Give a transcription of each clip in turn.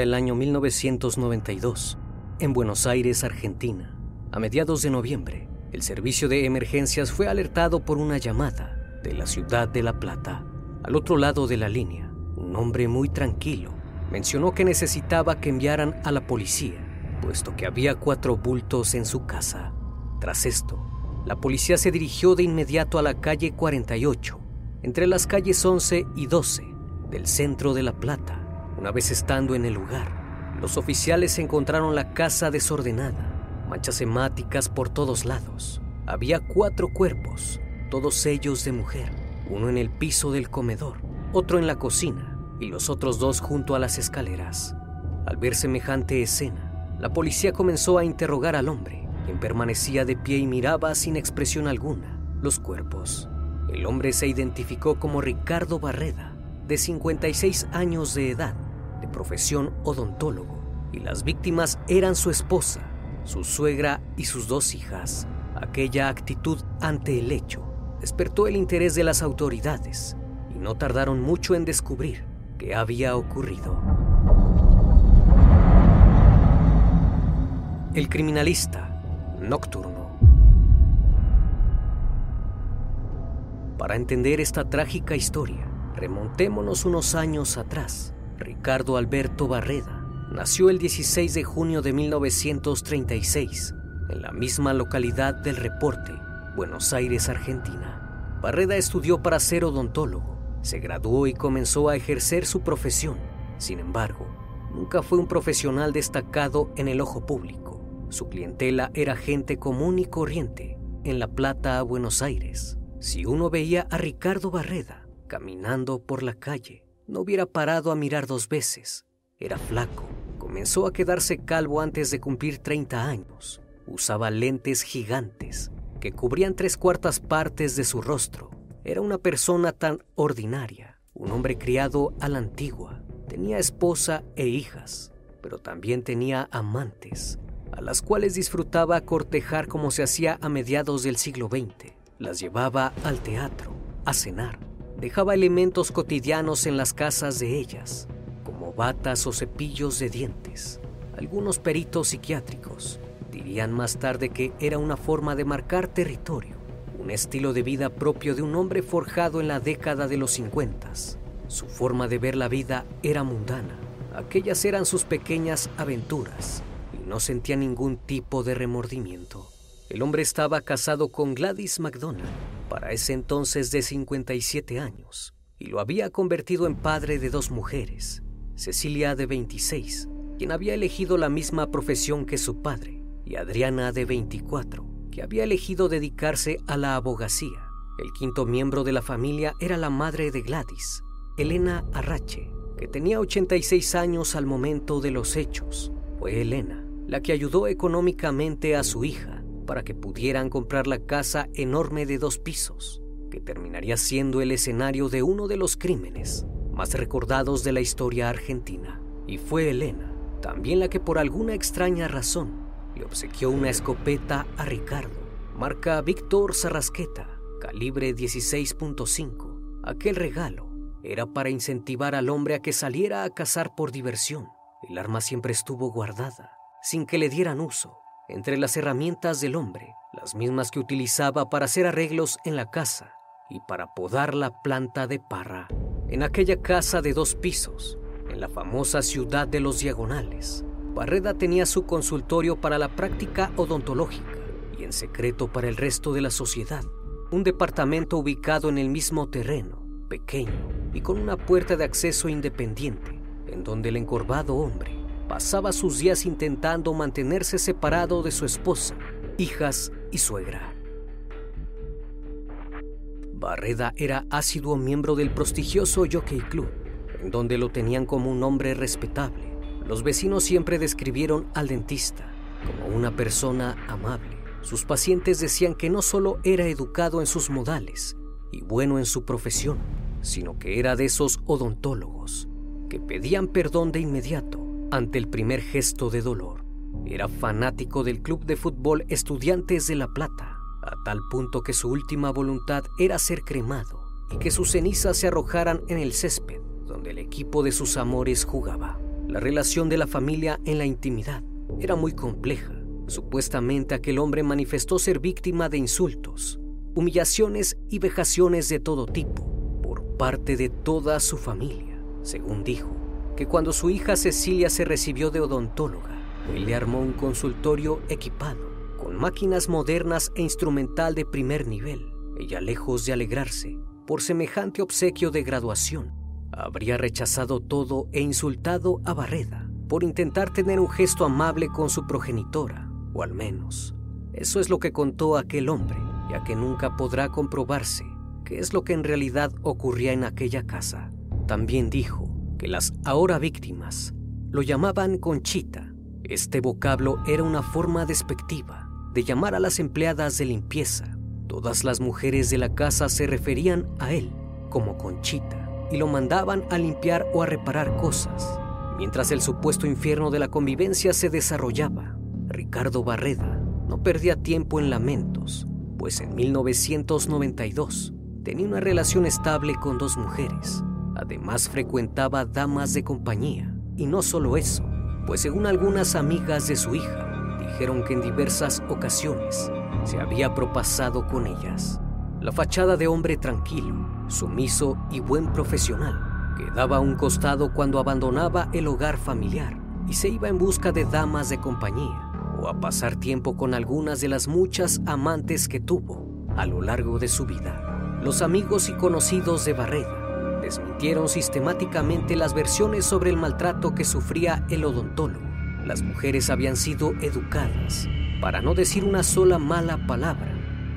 El año 1992, en Buenos Aires, Argentina. A mediados de noviembre, el servicio de emergencias fue alertado por una llamada de la ciudad de La Plata. Al otro lado de la línea, un hombre muy tranquilo mencionó que necesitaba que enviaran a la policía, puesto que había cuatro bultos en su casa. Tras esto, la policía se dirigió de inmediato a la calle 48, entre las calles 11 y 12 del centro de La Plata. Una vez estando en el lugar, los oficiales encontraron la casa desordenada, manchas hemáticas por todos lados. Había cuatro cuerpos, todos ellos de mujer, uno en el piso del comedor, otro en la cocina y los otros dos junto a las escaleras. Al ver semejante escena, la policía comenzó a interrogar al hombre, quien permanecía de pie y miraba sin expresión alguna los cuerpos. El hombre se identificó como Ricardo Barreda, de 56 años de edad, profesión odontólogo, y las víctimas eran su esposa, su suegra y sus dos hijas. Aquella actitud ante el hecho despertó el interés de las autoridades y no tardaron mucho en descubrir qué había ocurrido. El criminalista nocturno. Para entender esta trágica historia, remontémonos unos años atrás. Ricardo Alberto Barreda nació el 16 de junio de 1936 en la misma localidad del Reporte, Buenos Aires, Argentina. Barreda estudió para ser odontólogo, se graduó y comenzó a ejercer su profesión. Sin embargo, nunca fue un profesional destacado en el ojo público. Su clientela era gente común y corriente en La Plata, Buenos Aires. Si uno veía a Ricardo Barreda caminando por la calle, no hubiera parado a mirar dos veces. Era flaco. Comenzó a quedarse calvo antes de cumplir 30 años. Usaba lentes gigantes que cubrían tres cuartas partes de su rostro. Era una persona tan ordinaria, un hombre criado a la antigua. Tenía esposa e hijas, pero también tenía amantes. a las cuales disfrutaba cortejar como se hacía a mediados del siglo XX. Las llevaba al teatro, a cenar. Dejaba elementos cotidianos en las casas de ellas, como batas o cepillos de dientes. Algunos peritos psiquiátricos dirían más tarde que era una forma de marcar territorio, un estilo de vida propio de un hombre forjado en la década de los 50. Su forma de ver la vida era mundana. Aquellas eran sus pequeñas aventuras y no sentía ningún tipo de remordimiento. El hombre estaba casado con Gladys McDonald, para ese entonces de 57 años, y lo había convertido en padre de dos mujeres, Cecilia de 26, quien había elegido la misma profesión que su padre, y Adriana de 24, que había elegido dedicarse a la abogacía. El quinto miembro de la familia era la madre de Gladys, Elena Arrache, que tenía 86 años al momento de los hechos. Fue Elena la que ayudó económicamente a su hija para que pudieran comprar la casa enorme de dos pisos, que terminaría siendo el escenario de uno de los crímenes más recordados de la historia argentina. Y fue Elena, también la que por alguna extraña razón le obsequió una escopeta a Ricardo, marca Víctor Sarrasqueta, calibre 16.5. Aquel regalo era para incentivar al hombre a que saliera a cazar por diversión. El arma siempre estuvo guardada, sin que le dieran uso, entre las herramientas del hombre, las mismas que utilizaba para hacer arreglos en la casa y para podar la planta de parra. En aquella casa de dos pisos, en la famosa ciudad de los diagonales, Barreda tenía su consultorio para la práctica odontológica y en secreto para el resto de la sociedad, un departamento ubicado en el mismo terreno, pequeño y con una puerta de acceso independiente, en donde el encorvado hombre pasaba sus días intentando mantenerse separado de su esposa, hijas y suegra. Barreda era asiduo miembro del prestigioso Jockey Club, en donde lo tenían como un hombre respetable. Los vecinos siempre describieron al dentista como una persona amable. Sus pacientes decían que no solo era educado en sus modales y bueno en su profesión, sino que era de esos odontólogos que pedían perdón de inmediato ante el primer gesto de dolor. Era fanático del club de fútbol Estudiantes de La Plata, a tal punto que su última voluntad era ser cremado y que sus cenizas se arrojaran en el césped donde el equipo de sus amores jugaba. La relación de la familia en la intimidad era muy compleja. Supuestamente aquel hombre manifestó ser víctima de insultos, humillaciones y vejaciones de todo tipo por parte de toda su familia, según dijo que cuando su hija Cecilia se recibió de odontóloga, él le armó un consultorio equipado, con máquinas modernas e instrumental de primer nivel. Ella, lejos de alegrarse por semejante obsequio de graduación, habría rechazado todo e insultado a Barreda por intentar tener un gesto amable con su progenitora, o al menos, eso es lo que contó aquel hombre, ya que nunca podrá comprobarse qué es lo que en realidad ocurría en aquella casa. También dijo que las ahora víctimas lo llamaban Conchita. Este vocablo era una forma despectiva de llamar a las empleadas de limpieza. Todas las mujeres de la casa se referían a él como Conchita y lo mandaban a limpiar o a reparar cosas. Mientras el supuesto infierno de la convivencia se desarrollaba, Ricardo Barreda no perdía tiempo en lamentos, pues en 1992 tenía una relación estable con dos mujeres Además frecuentaba damas de compañía. Y no solo eso, pues según algunas amigas de su hija, dijeron que en diversas ocasiones se había propasado con ellas. La fachada de hombre tranquilo, sumiso y buen profesional quedaba a un costado cuando abandonaba el hogar familiar y se iba en busca de damas de compañía o a pasar tiempo con algunas de las muchas amantes que tuvo a lo largo de su vida. Los amigos y conocidos de Barreda desmintieron sistemáticamente las versiones sobre el maltrato que sufría el odontólogo. Las mujeres habían sido educadas para no decir una sola mala palabra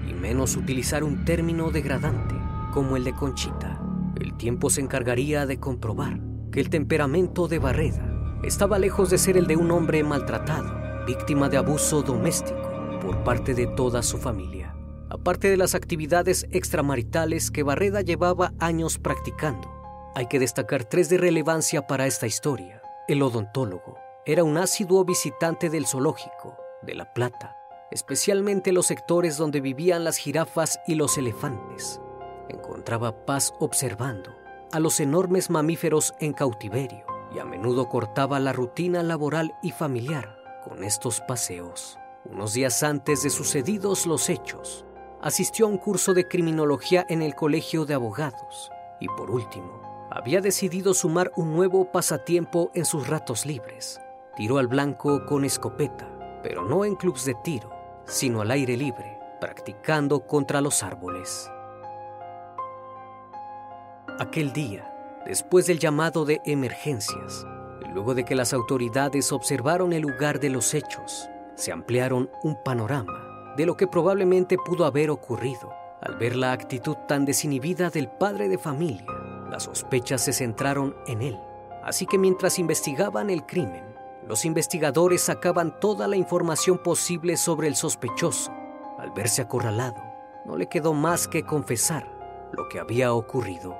y menos utilizar un término degradante como el de Conchita. El tiempo se encargaría de comprobar que el temperamento de Barreda estaba lejos de ser el de un hombre maltratado, víctima de abuso doméstico por parte de toda su familia aparte de las actividades extramaritales que Barreda llevaba años practicando. Hay que destacar tres de relevancia para esta historia. El odontólogo era un asiduo visitante del zoológico de La Plata, especialmente los sectores donde vivían las jirafas y los elefantes. Encontraba paz observando a los enormes mamíferos en cautiverio y a menudo cortaba la rutina laboral y familiar con estos paseos. Unos días antes de sucedidos los hechos, asistió a un curso de criminología en el Colegio de Abogados y por último, había decidido sumar un nuevo pasatiempo en sus ratos libres. Tiro al blanco con escopeta, pero no en clubs de tiro, sino al aire libre, practicando contra los árboles. Aquel día, después del llamado de emergencias, y luego de que las autoridades observaron el lugar de los hechos, se ampliaron un panorama de lo que probablemente pudo haber ocurrido. Al ver la actitud tan desinhibida del padre de familia, las sospechas se centraron en él. Así que mientras investigaban el crimen, los investigadores sacaban toda la información posible sobre el sospechoso. Al verse acorralado, no le quedó más que confesar lo que había ocurrido.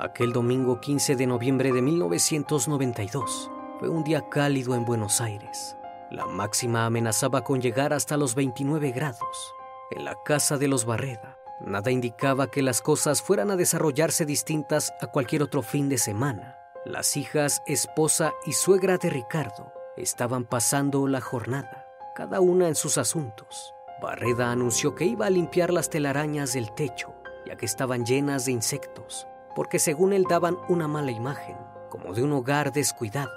Aquel domingo 15 de noviembre de 1992 fue un día cálido en Buenos Aires. La máxima amenazaba con llegar hasta los 29 grados. En la casa de los Barreda, nada indicaba que las cosas fueran a desarrollarse distintas a cualquier otro fin de semana. Las hijas, esposa y suegra de Ricardo estaban pasando la jornada, cada una en sus asuntos. Barreda anunció que iba a limpiar las telarañas del techo, ya que estaban llenas de insectos porque según él daban una mala imagen, como de un hogar descuidado.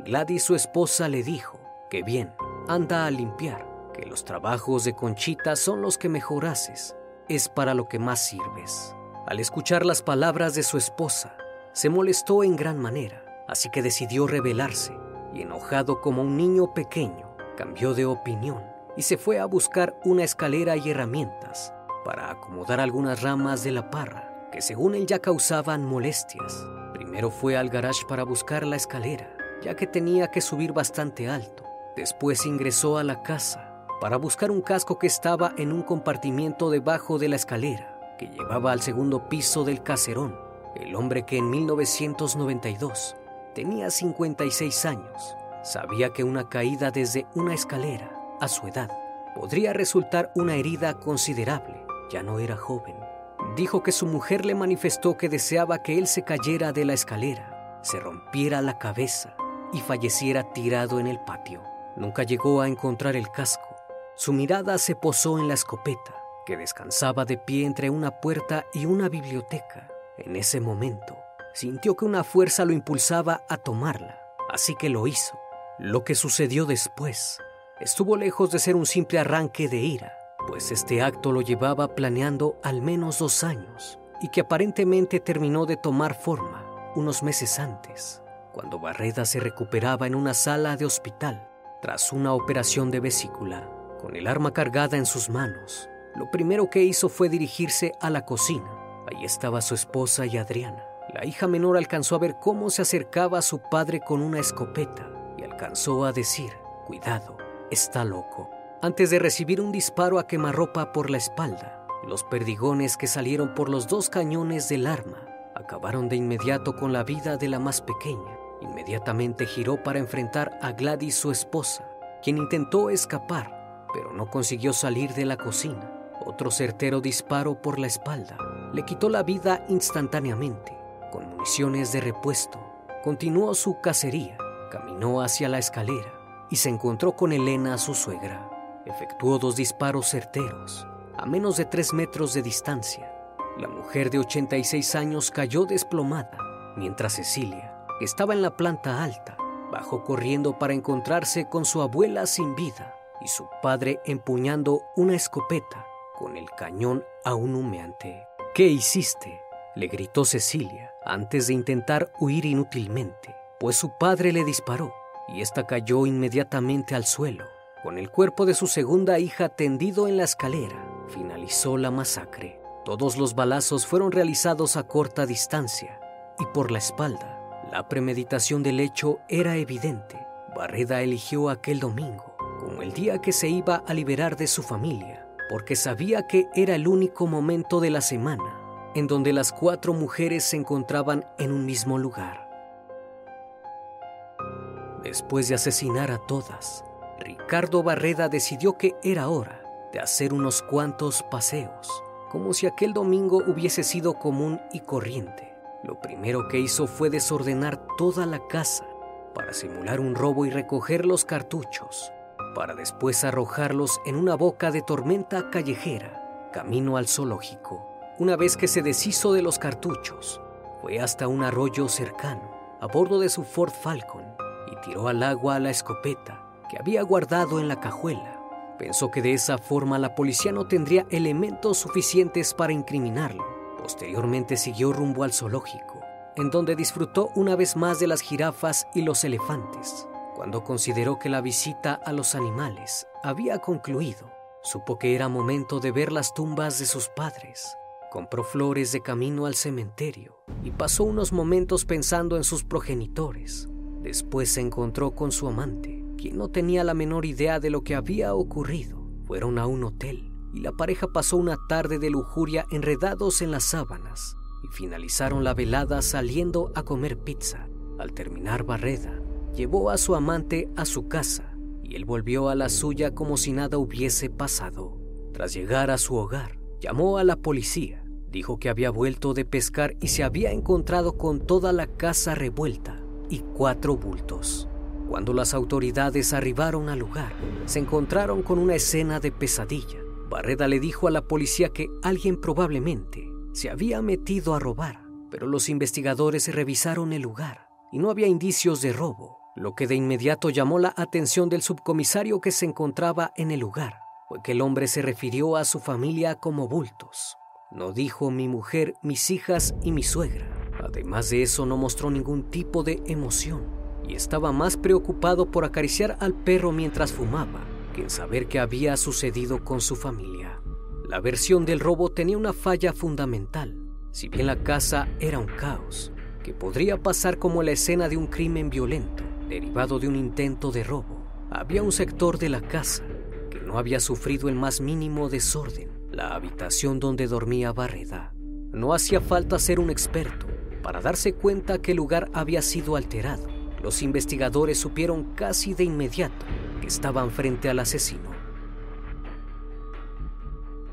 Gladys, su esposa, le dijo que bien, anda a limpiar, que los trabajos de Conchita son los que mejor haces, es para lo que más sirves. Al escuchar las palabras de su esposa, se molestó en gran manera, así que decidió rebelarse y enojado como un niño pequeño, cambió de opinión y se fue a buscar una escalera y herramientas para acomodar algunas ramas de la parra que según él ya causaban molestias. Primero fue al garage para buscar la escalera, ya que tenía que subir bastante alto. Después ingresó a la casa para buscar un casco que estaba en un compartimiento debajo de la escalera, que llevaba al segundo piso del caserón. El hombre que en 1992 tenía 56 años, sabía que una caída desde una escalera a su edad podría resultar una herida considerable. Ya no era joven dijo que su mujer le manifestó que deseaba que él se cayera de la escalera, se rompiera la cabeza y falleciera tirado en el patio. Nunca llegó a encontrar el casco. Su mirada se posó en la escopeta, que descansaba de pie entre una puerta y una biblioteca. En ese momento, sintió que una fuerza lo impulsaba a tomarla, así que lo hizo. Lo que sucedió después estuvo lejos de ser un simple arranque de ira pues este acto lo llevaba planeando al menos dos años y que aparentemente terminó de tomar forma unos meses antes, cuando Barreda se recuperaba en una sala de hospital tras una operación de vesícula. Con el arma cargada en sus manos, lo primero que hizo fue dirigirse a la cocina. Allí estaba su esposa y Adriana. La hija menor alcanzó a ver cómo se acercaba a su padre con una escopeta y alcanzó a decir, cuidado, está loco antes de recibir un disparo a quemarropa por la espalda. Los perdigones que salieron por los dos cañones del arma acabaron de inmediato con la vida de la más pequeña. Inmediatamente giró para enfrentar a Gladys, su esposa, quien intentó escapar, pero no consiguió salir de la cocina. Otro certero disparo por la espalda le quitó la vida instantáneamente. Con municiones de repuesto, continuó su cacería, caminó hacia la escalera y se encontró con Elena, su suegra efectuó dos disparos certeros a menos de tres metros de distancia. La mujer de 86 años cayó desplomada, mientras Cecilia, estaba en la planta alta, bajó corriendo para encontrarse con su abuela sin vida y su padre empuñando una escopeta con el cañón aún humeante. ¿Qué hiciste? le gritó Cecilia antes de intentar huir inútilmente, pues su padre le disparó y ésta cayó inmediatamente al suelo con el cuerpo de su segunda hija tendido en la escalera, finalizó la masacre. Todos los balazos fueron realizados a corta distancia y por la espalda. La premeditación del hecho era evidente. Barreda eligió aquel domingo como el día que se iba a liberar de su familia, porque sabía que era el único momento de la semana en donde las cuatro mujeres se encontraban en un mismo lugar. Después de asesinar a todas, Ricardo Barreda decidió que era hora de hacer unos cuantos paseos, como si aquel domingo hubiese sido común y corriente. Lo primero que hizo fue desordenar toda la casa para simular un robo y recoger los cartuchos, para después arrojarlos en una boca de tormenta callejera, camino al zoológico. Una vez que se deshizo de los cartuchos, fue hasta un arroyo cercano, a bordo de su Ford Falcon, y tiró al agua la escopeta que había guardado en la cajuela. Pensó que de esa forma la policía no tendría elementos suficientes para incriminarlo. Posteriormente siguió rumbo al zoológico, en donde disfrutó una vez más de las jirafas y los elefantes. Cuando consideró que la visita a los animales había concluido, supo que era momento de ver las tumbas de sus padres. Compró flores de camino al cementerio y pasó unos momentos pensando en sus progenitores. Después se encontró con su amante, quien no tenía la menor idea de lo que había ocurrido. Fueron a un hotel y la pareja pasó una tarde de lujuria enredados en las sábanas y finalizaron la velada saliendo a comer pizza. Al terminar Barreda, llevó a su amante a su casa y él volvió a la suya como si nada hubiese pasado. Tras llegar a su hogar, llamó a la policía, dijo que había vuelto de pescar y se había encontrado con toda la casa revuelta y cuatro bultos. Cuando las autoridades arribaron al lugar, se encontraron con una escena de pesadilla. Barreda le dijo a la policía que alguien probablemente se había metido a robar, pero los investigadores revisaron el lugar y no había indicios de robo, lo que de inmediato llamó la atención del subcomisario que se encontraba en el lugar, fue que el hombre se refirió a su familia como bultos. No dijo mi mujer, mis hijas y mi suegra. Además de eso no mostró ningún tipo de emoción y estaba más preocupado por acariciar al perro mientras fumaba que en saber qué había sucedido con su familia. La versión del robo tenía una falla fundamental. Si bien la casa era un caos, que podría pasar como la escena de un crimen violento derivado de un intento de robo, había un sector de la casa que no había sufrido el más mínimo desorden, la habitación donde dormía Barreda. No hacía falta ser un experto para darse cuenta que el lugar había sido alterado. Los investigadores supieron casi de inmediato estaban frente al asesino.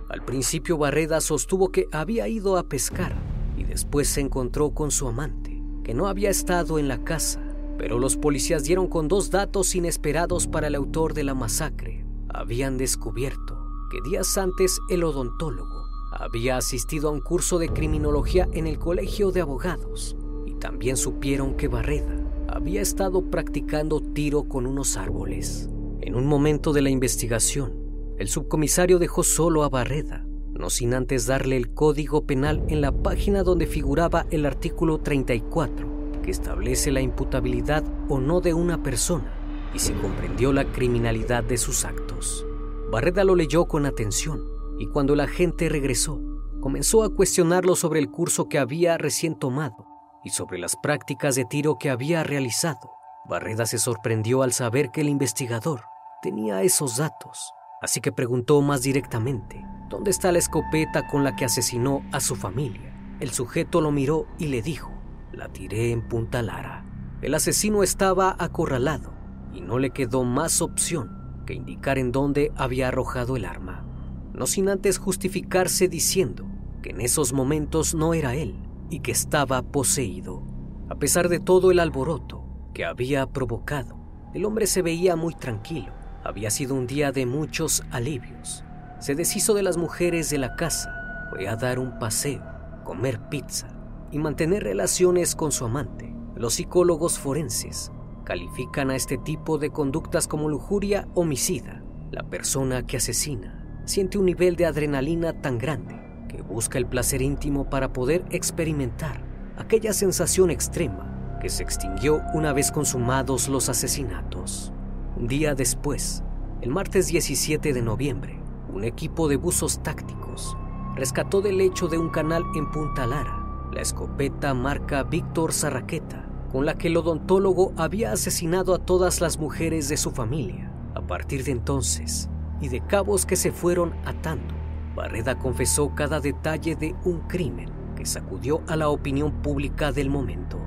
Al principio Barreda sostuvo que había ido a pescar y después se encontró con su amante, que no había estado en la casa, pero los policías dieron con dos datos inesperados para el autor de la masacre. Habían descubierto que días antes el odontólogo había asistido a un curso de criminología en el Colegio de Abogados y también supieron que Barreda había estado practicando tiro con unos árboles. En un momento de la investigación, el subcomisario dejó solo a Barreda, no sin antes darle el código penal en la página donde figuraba el artículo 34, que establece la imputabilidad o no de una persona y se comprendió la criminalidad de sus actos. Barreda lo leyó con atención y cuando la gente regresó, comenzó a cuestionarlo sobre el curso que había recién tomado y sobre las prácticas de tiro que había realizado. Barreda se sorprendió al saber que el investigador tenía esos datos así que preguntó más directamente, ¿dónde está la escopeta con la que asesinó a su familia? El sujeto lo miró y le dijo, la tiré en Punta Lara. El asesino estaba acorralado y no le quedó más opción que indicar en dónde había arrojado el arma, no sin antes justificarse diciendo que en esos momentos no era él y que estaba poseído. A pesar de todo el alboroto que había provocado, el hombre se veía muy tranquilo había sido un día de muchos alivios. Se deshizo de las mujeres de la casa, fue a dar un paseo, comer pizza y mantener relaciones con su amante. Los psicólogos forenses califican a este tipo de conductas como lujuria homicida. La persona que asesina siente un nivel de adrenalina tan grande que busca el placer íntimo para poder experimentar aquella sensación extrema que se extinguió una vez consumados los asesinatos. Día después, el martes 17 de noviembre, un equipo de buzos tácticos rescató del lecho de un canal en Punta Lara la escopeta marca Víctor Zarraqueta, con la que el odontólogo había asesinado a todas las mujeres de su familia. A partir de entonces, y de cabos que se fueron atando, Barreda confesó cada detalle de un crimen que sacudió a la opinión pública del momento.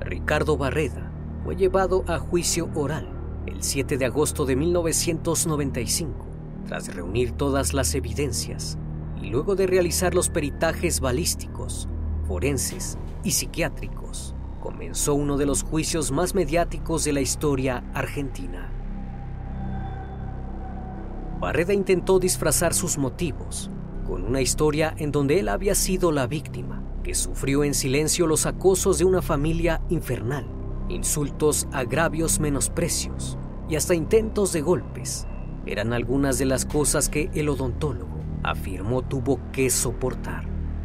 Ricardo Barreda fue llevado a juicio oral el 7 de agosto de 1995, tras reunir todas las evidencias y luego de realizar los peritajes balísticos, forenses y psiquiátricos, comenzó uno de los juicios más mediáticos de la historia argentina. Barreda intentó disfrazar sus motivos con una historia en donde él había sido la víctima, que sufrió en silencio los acosos de una familia infernal, insultos, agravios, menosprecios y hasta intentos de golpes. Eran algunas de las cosas que el odontólogo afirmó tuvo que soportar.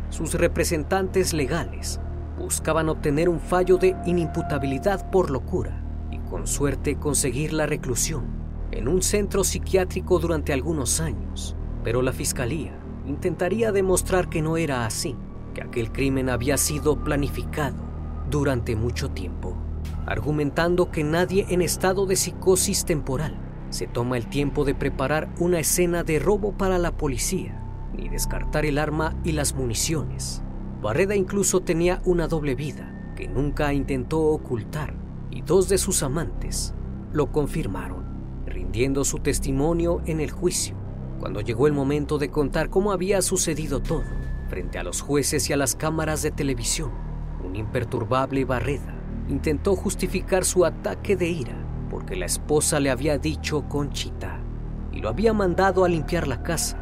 Sus representantes legales buscaban obtener un fallo de inimputabilidad por locura y con suerte conseguir la reclusión en un centro psiquiátrico durante algunos años, pero la fiscalía intentaría demostrar que no era así, que aquel crimen había sido planificado durante mucho tiempo, argumentando que nadie en estado de psicosis temporal se toma el tiempo de preparar una escena de robo para la policía, ni descartar el arma y las municiones. Barreda incluso tenía una doble vida que nunca intentó ocultar y dos de sus amantes lo confirmaron rindiendo su testimonio en el juicio, cuando llegó el momento de contar cómo había sucedido todo, frente a los jueces y a las cámaras de televisión, un imperturbable Barreda intentó justificar su ataque de ira porque la esposa le había dicho Conchita y lo había mandado a limpiar la casa.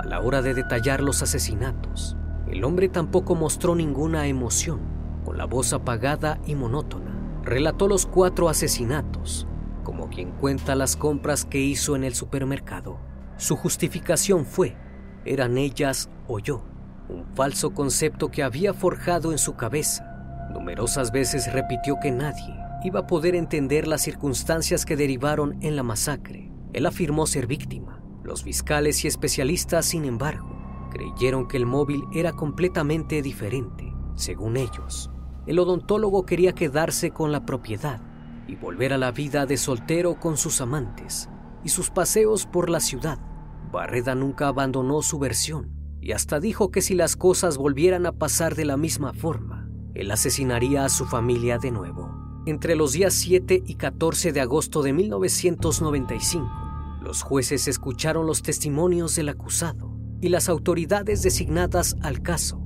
A la hora de detallar los asesinatos, el hombre tampoco mostró ninguna emoción. Con la voz apagada y monótona, relató los cuatro asesinatos como quien cuenta las compras que hizo en el supermercado. Su justificación fue, eran ellas o yo, un falso concepto que había forjado en su cabeza. Numerosas veces repitió que nadie iba a poder entender las circunstancias que derivaron en la masacre. Él afirmó ser víctima. Los fiscales y especialistas, sin embargo, creyeron que el móvil era completamente diferente. Según ellos, el odontólogo quería quedarse con la propiedad y volver a la vida de soltero con sus amantes y sus paseos por la ciudad. Barreda nunca abandonó su versión y hasta dijo que si las cosas volvieran a pasar de la misma forma, él asesinaría a su familia de nuevo. Entre los días 7 y 14 de agosto de 1995, los jueces escucharon los testimonios del acusado y las autoridades designadas al caso.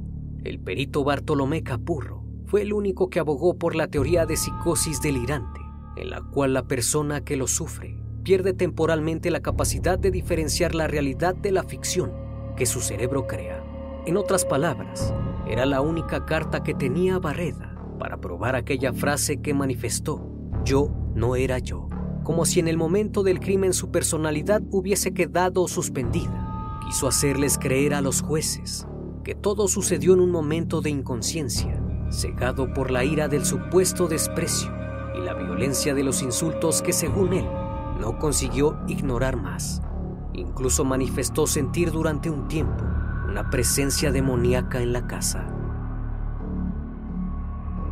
El perito Bartolomé Capurro fue el único que abogó por la teoría de psicosis delirante en la cual la persona que lo sufre pierde temporalmente la capacidad de diferenciar la realidad de la ficción que su cerebro crea. En otras palabras, era la única carta que tenía Barreda para probar aquella frase que manifestó, yo no era yo, como si en el momento del crimen su personalidad hubiese quedado suspendida. Quiso hacerles creer a los jueces que todo sucedió en un momento de inconsciencia, cegado por la ira del supuesto desprecio y la violencia de los insultos que según él no consiguió ignorar más. Incluso manifestó sentir durante un tiempo una presencia demoníaca en la casa.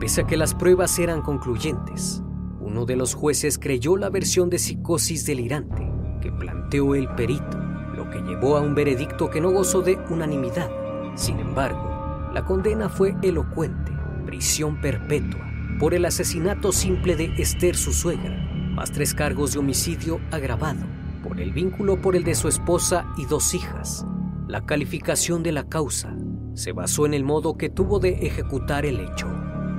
Pese a que las pruebas eran concluyentes, uno de los jueces creyó la versión de psicosis delirante que planteó el perito, lo que llevó a un veredicto que no gozó de unanimidad. Sin embargo, la condena fue elocuente, prisión perpetua por el asesinato simple de Esther, su suegra, más tres cargos de homicidio agravado, por el vínculo por el de su esposa y dos hijas. La calificación de la causa se basó en el modo que tuvo de ejecutar el hecho.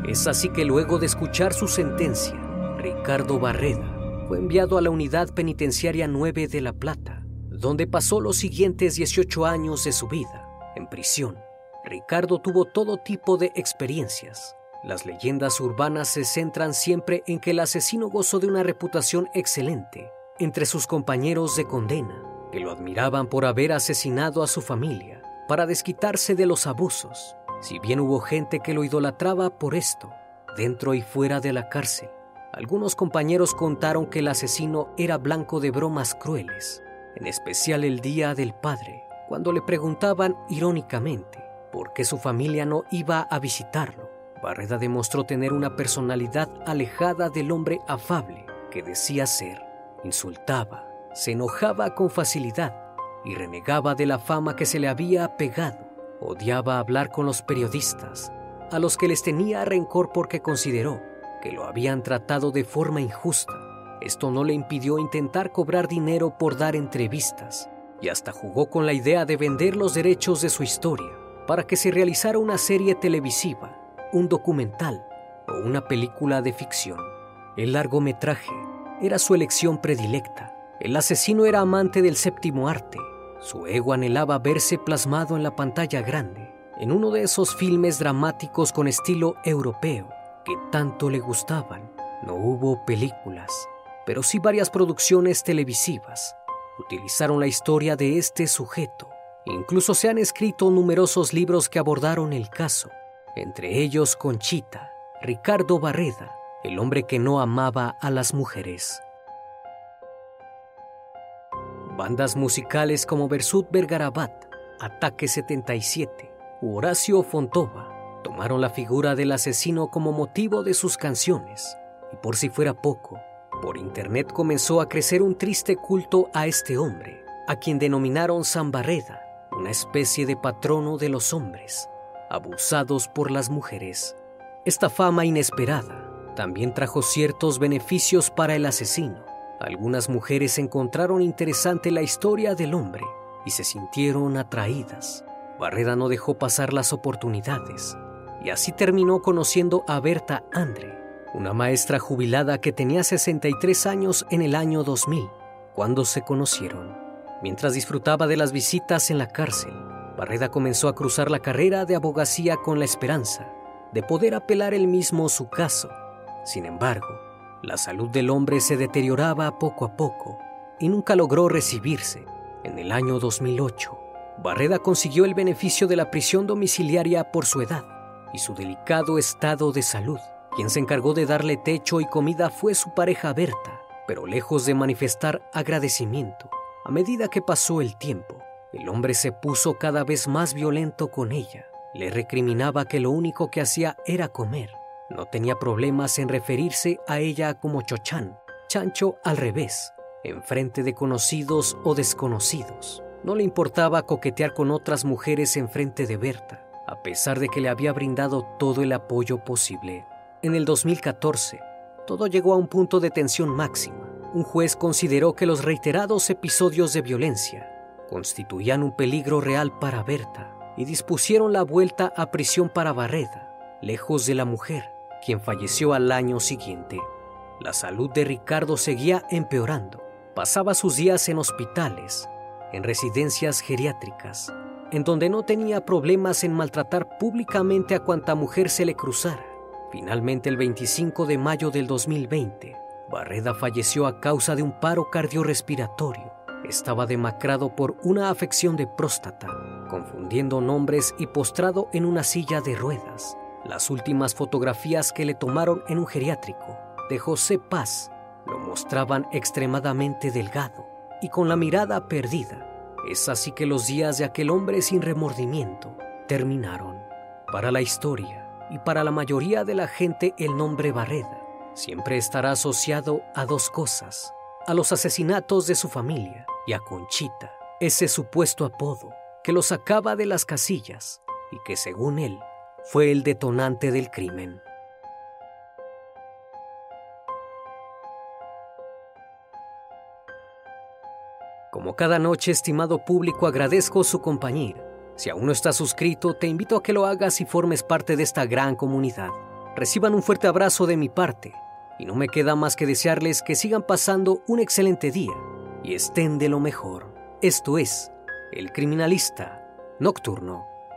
Es así que luego de escuchar su sentencia, Ricardo Barreda fue enviado a la unidad penitenciaria 9 de La Plata, donde pasó los siguientes 18 años de su vida en prisión. Ricardo tuvo todo tipo de experiencias, las leyendas urbanas se centran siempre en que el asesino gozó de una reputación excelente entre sus compañeros de condena, que lo admiraban por haber asesinado a su familia para desquitarse de los abusos, si bien hubo gente que lo idolatraba por esto, dentro y fuera de la cárcel. Algunos compañeros contaron que el asesino era blanco de bromas crueles, en especial el Día del Padre, cuando le preguntaban irónicamente por qué su familia no iba a visitarlo. Barreda demostró tener una personalidad alejada del hombre afable que decía ser. Insultaba, se enojaba con facilidad y renegaba de la fama que se le había pegado. Odiaba hablar con los periodistas, a los que les tenía rencor porque consideró que lo habían tratado de forma injusta. Esto no le impidió intentar cobrar dinero por dar entrevistas y hasta jugó con la idea de vender los derechos de su historia para que se realizara una serie televisiva, un documental o una película de ficción. El largometraje era su elección predilecta. El asesino era amante del séptimo arte. Su ego anhelaba verse plasmado en la pantalla grande, en uno de esos filmes dramáticos con estilo europeo que tanto le gustaban. No hubo películas, pero sí varias producciones televisivas. Utilizaron la historia de este sujeto. Incluso se han escrito numerosos libros que abordaron el caso, entre ellos Conchita, Ricardo Barreda, el hombre que no amaba a las mujeres. Bandas musicales como Bersut Bergarabat, Ataque 77 u Horacio Fontova tomaron la figura del asesino como motivo de sus canciones. Y por si fuera poco, por internet comenzó a crecer un triste culto a este hombre, a quien denominaron San Barreda, una especie de patrono de los hombres, abusados por las mujeres. Esta fama inesperada también trajo ciertos beneficios para el asesino. Algunas mujeres encontraron interesante la historia del hombre y se sintieron atraídas. Barreda no dejó pasar las oportunidades y así terminó conociendo a Berta Andre, una maestra jubilada que tenía 63 años en el año 2000, cuando se conocieron. Mientras disfrutaba de las visitas en la cárcel, Barreda comenzó a cruzar la carrera de abogacía con la esperanza de poder apelar él mismo su caso sin embargo, la salud del hombre se deterioraba poco a poco y nunca logró recibirse. En el año 2008, Barreda consiguió el beneficio de la prisión domiciliaria por su edad y su delicado estado de salud. Quien se encargó de darle techo y comida fue su pareja Berta, pero lejos de manifestar agradecimiento, a medida que pasó el tiempo, el hombre se puso cada vez más violento con ella. Le recriminaba que lo único que hacía era comer no tenía problemas en referirse a ella como Chochán, chancho al revés, en frente de conocidos o desconocidos. No le importaba coquetear con otras mujeres en frente de Berta, a pesar de que le había brindado todo el apoyo posible. En el 2014, todo llegó a un punto de tensión máxima. Un juez consideró que los reiterados episodios de violencia constituían un peligro real para Berta y dispusieron la vuelta a prisión para Barreda, lejos de la mujer quien falleció al año siguiente. La salud de Ricardo seguía empeorando. Pasaba sus días en hospitales, en residencias geriátricas, en donde no tenía problemas en maltratar públicamente a cuanta mujer se le cruzara. Finalmente, el 25 de mayo del 2020, Barreda falleció a causa de un paro cardiorrespiratorio. Estaba demacrado por una afección de próstata, confundiendo nombres y postrado en una silla de ruedas. Las últimas fotografías que le tomaron en un geriátrico de José Paz lo mostraban extremadamente delgado y con la mirada perdida. Es así que los días de aquel hombre sin remordimiento terminaron. Para la historia y para la mayoría de la gente el nombre Barreda siempre estará asociado a dos cosas, a los asesinatos de su familia y a Conchita, ese supuesto apodo que lo sacaba de las casillas y que según él fue el detonante del crimen. Como cada noche, estimado público, agradezco su compañía. Si aún no estás suscrito, te invito a que lo hagas y formes parte de esta gran comunidad. Reciban un fuerte abrazo de mi parte y no me queda más que desearles que sigan pasando un excelente día y estén de lo mejor. Esto es El Criminalista Nocturno.